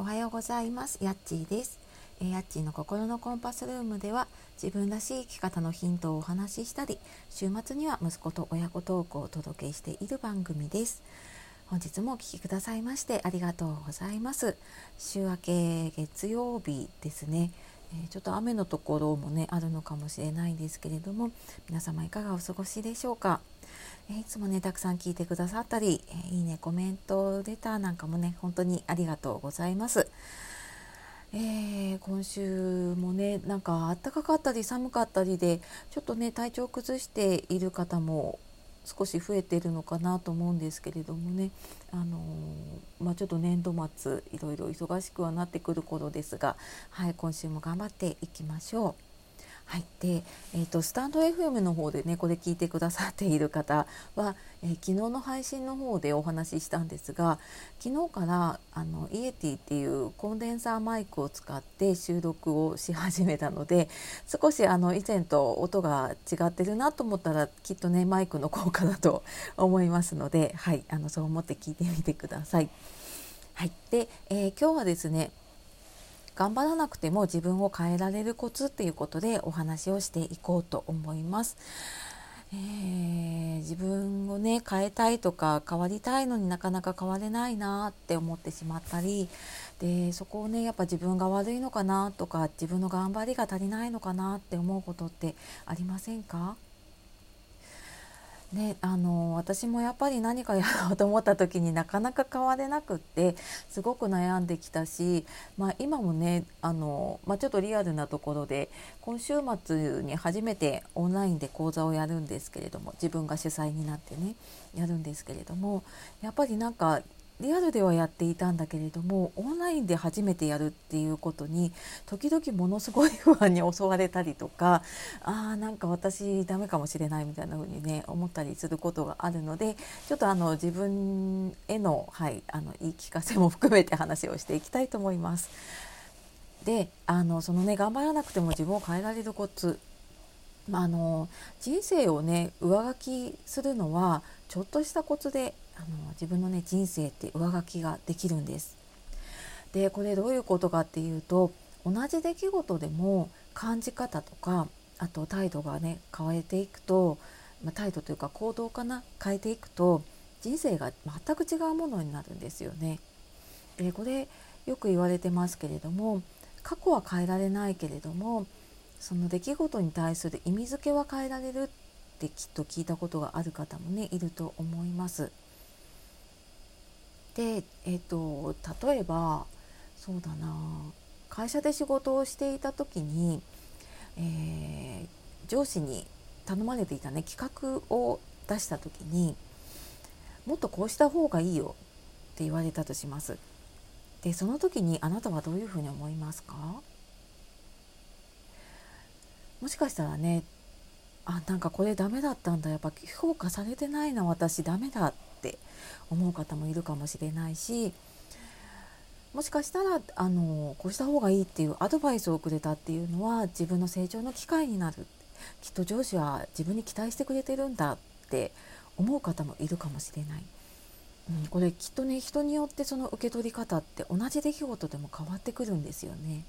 おはようございます。やっちーです。え、やっちーの心のコンパスルームでは自分らしい生き方のヒントをお話ししたり週末には息子と親子トークをお届けしている番組です。本日もお聴きくださいましてありがとうございます。週明け月曜日ですね。えちょっと雨のところもねあるのかもしれないんですけれども皆様いかがお過ごしでしょうか？えいつもねたくさん聞いてくださったり、えいいねコメントレターなんかもね本当にありがとうございます。えー、今週もねなんか暖かかったり寒かったりでちょっとね体調を崩している方も少し増えてるのかなと思うんですけれどもね、あのー、まあ、ちょっと年度末いろいろ忙しくはなってくる頃ですが、はい、今週も頑張っていきましょう。はい、で、えーと、スタンド FM の方でねこれ聞いてくださっている方は、えー、昨日の配信の方でお話ししたんですが昨日からあのイエティっていうコンデンサーマイクを使って収録をし始めたので少しあの以前と音が違ってるなと思ったらきっとねマイクの効果だと思いますので、はい、あのそう思って聞いてみてください。はい、で、えー、今日はですね頑張らなくても自分を変えられるコツっていうことでお話をしていこうと思います。えー、自分をね変えたいとか変わりたいのになかなか変われないなって思ってしまったりでそこをねやっぱ自分が悪いのかなとか自分の頑張りが足りないのかなって思うことってありませんか？ね、あの私もやっぱり何かやろうと思った時になかなか変われなくってすごく悩んできたし、まあ、今もねあの、まあ、ちょっとリアルなところで今週末に初めてオンラインで講座をやるんですけれども自分が主催になってねやるんですけれどもやっぱりなんかリアルではやっていたんだけれどもオンラインで初めてやるっていうことに時々ものすごい不安に襲われたりとかあーなんか私ダメかもしれないみたいな風にね思ったりすることがあるのでちょっとあの自分への,、はい、あの言い聞かせも含めて話をしていきたいと思います。であのそのね頑張らなくても自分を変えられるコツまあ、あの人生をね上書きするのはちょっとしたコツであの自分のね人生って上書きができるんです。でこれどういうことかっていうと同じ出来事でも感じ方とかあと態度がね変えていくと、まあ、態度というか行動かな変えていくと人生が全く違うものになるんですよね。でこれよく言われてますけれども過去は変えられないけれどもその出来事に対する意味付けは変えられるってきっと聞いたことがある方もねいると思います。で、えーと、例えばそうだな会社で仕事をしていた時に、えー、上司に頼まれていたね企画を出した時にもっとこうした方がいいよって言われたとします。でその時にあなたはどういうふうに思いますか？もしかしたらねあなんかこれダメだったんだやっぱ評価されてないな私ダメだって思う方もいるかもしれないしもしかしたらあのこうした方がいいっていうアドバイスをくれたっていうのは自分の成長の機会になるきっと上司は自分に期待してくれてるんだって思う方もいるかもしれない。うん、これきっとね人によってその受け取り方って同じ出来事でも変わってくるんですよね。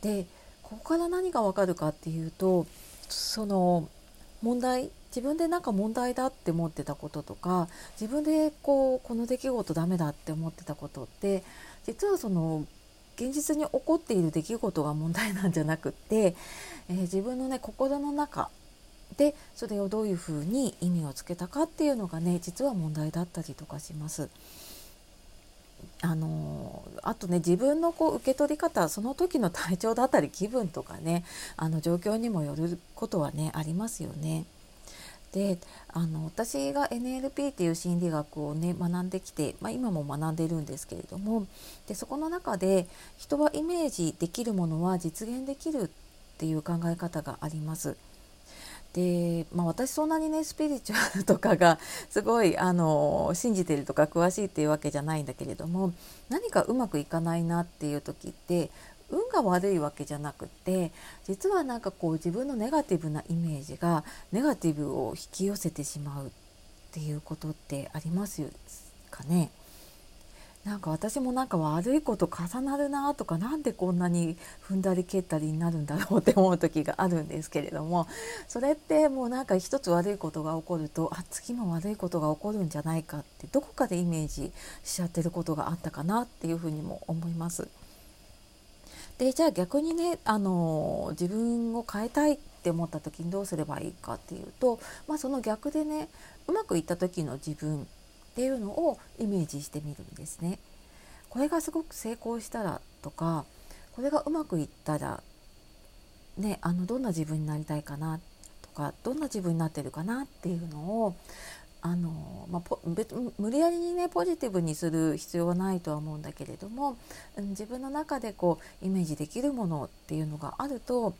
でここから何がわかるかっていうとその問題自分でなんか問題だって思ってたこととか自分でこうこの出来事ダメだって思ってたことって実はその現実に起こっている出来事が問題なんじゃなくって、えー、自分のね心の中でそれをどういうふうに意味をつけたかっていうのがね実は問題だったりとかします。あのあとね自分のこう受け取り方その時の体調だったり気分とかねあの状況にもよることはねありますよね。であの私が NLP っていう心理学をね学んできて、まあ、今も学んでるんですけれどもでそこの中で人はイメージできるものは実現できるっていう考え方があります。で、まあ、私そんなにねスピリチュアルとかが すごいあの信じてるとか詳しいっていうわけじゃないんだけれども何かうまくいかないなっていう時って運が悪いわけじゃなくて実はなんかこう自分のネガティブなイメージがネガティブを引き寄せてしまうっていうことってありますかね？なんか私もなんか悪いこと重なるなとかなんでこんなに踏んだり蹴ったりになるんだろうって思う時があるんですけれどもそれってもうなんか一つ悪いことが起こるとあ次も悪いことが起こるんじゃないかってどこかでイメージしちゃってることがあったかなっていうふうにも思います。でじゃあ逆にねあの自分を変えたいって思った時にどうすればいいかっていうと、まあ、その逆でねうまくいった時の自分っていうのをイメージしてみるんですね。これがすごく成功したらとかこれがうまくいったらねあのどんな自分になりたいかなとかどんな自分になってるかなっていうのをあの、まあ、無理やりにねポジティブにする必要はないとは思うんだけれども、うん、自分の中でこうイメージできるものっていうのがあると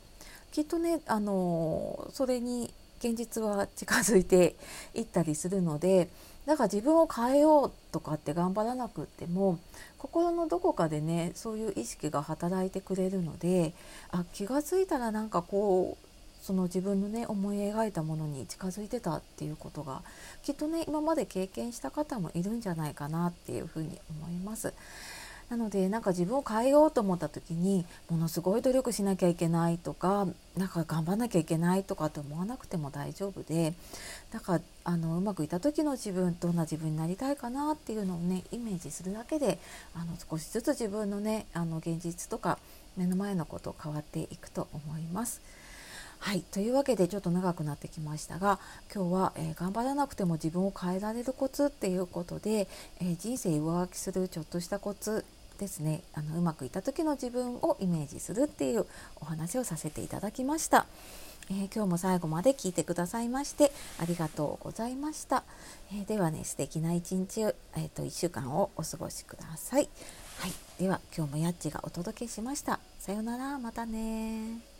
きっとねあのそれに現実は近づいていったりするのでだから自分を変えようとかって頑張らなくっても心のどこかでねそういう意識が働いてくれるのであ気が付いたらなんかこうその自分のね思い描いたものに近づいてたっていうことがきっとね今まで経験した方もいるんじゃないかなっていうふうに思います。なのでなんか自分を変えようと思った時にものすごい努力しなきゃいけないとかなんか頑張んなきゃいけないとかって思わなくても大丈夫でだからあのうまくいった時の自分どんな自分になりたいかなっていうのをねイメージするだけであの少しずつ自分のねあの現実とか目の前のこと変わっていくと思います。はいというわけでちょっと長くなってきましたが今日は、えー、頑張らなくても自分を変えられるコツっていうことで、えー、人生上書きするちょっとしたコツですねあのうまくいった時の自分をイメージするっていうお話をさせていただきました。えー、今日も最後まで聞いてくださいましてありがとうございました。えー、ではね素敵な一日を、えーと、1週間をお過ごしください。はい、では今日もやっちがお届けしました。さようならまたね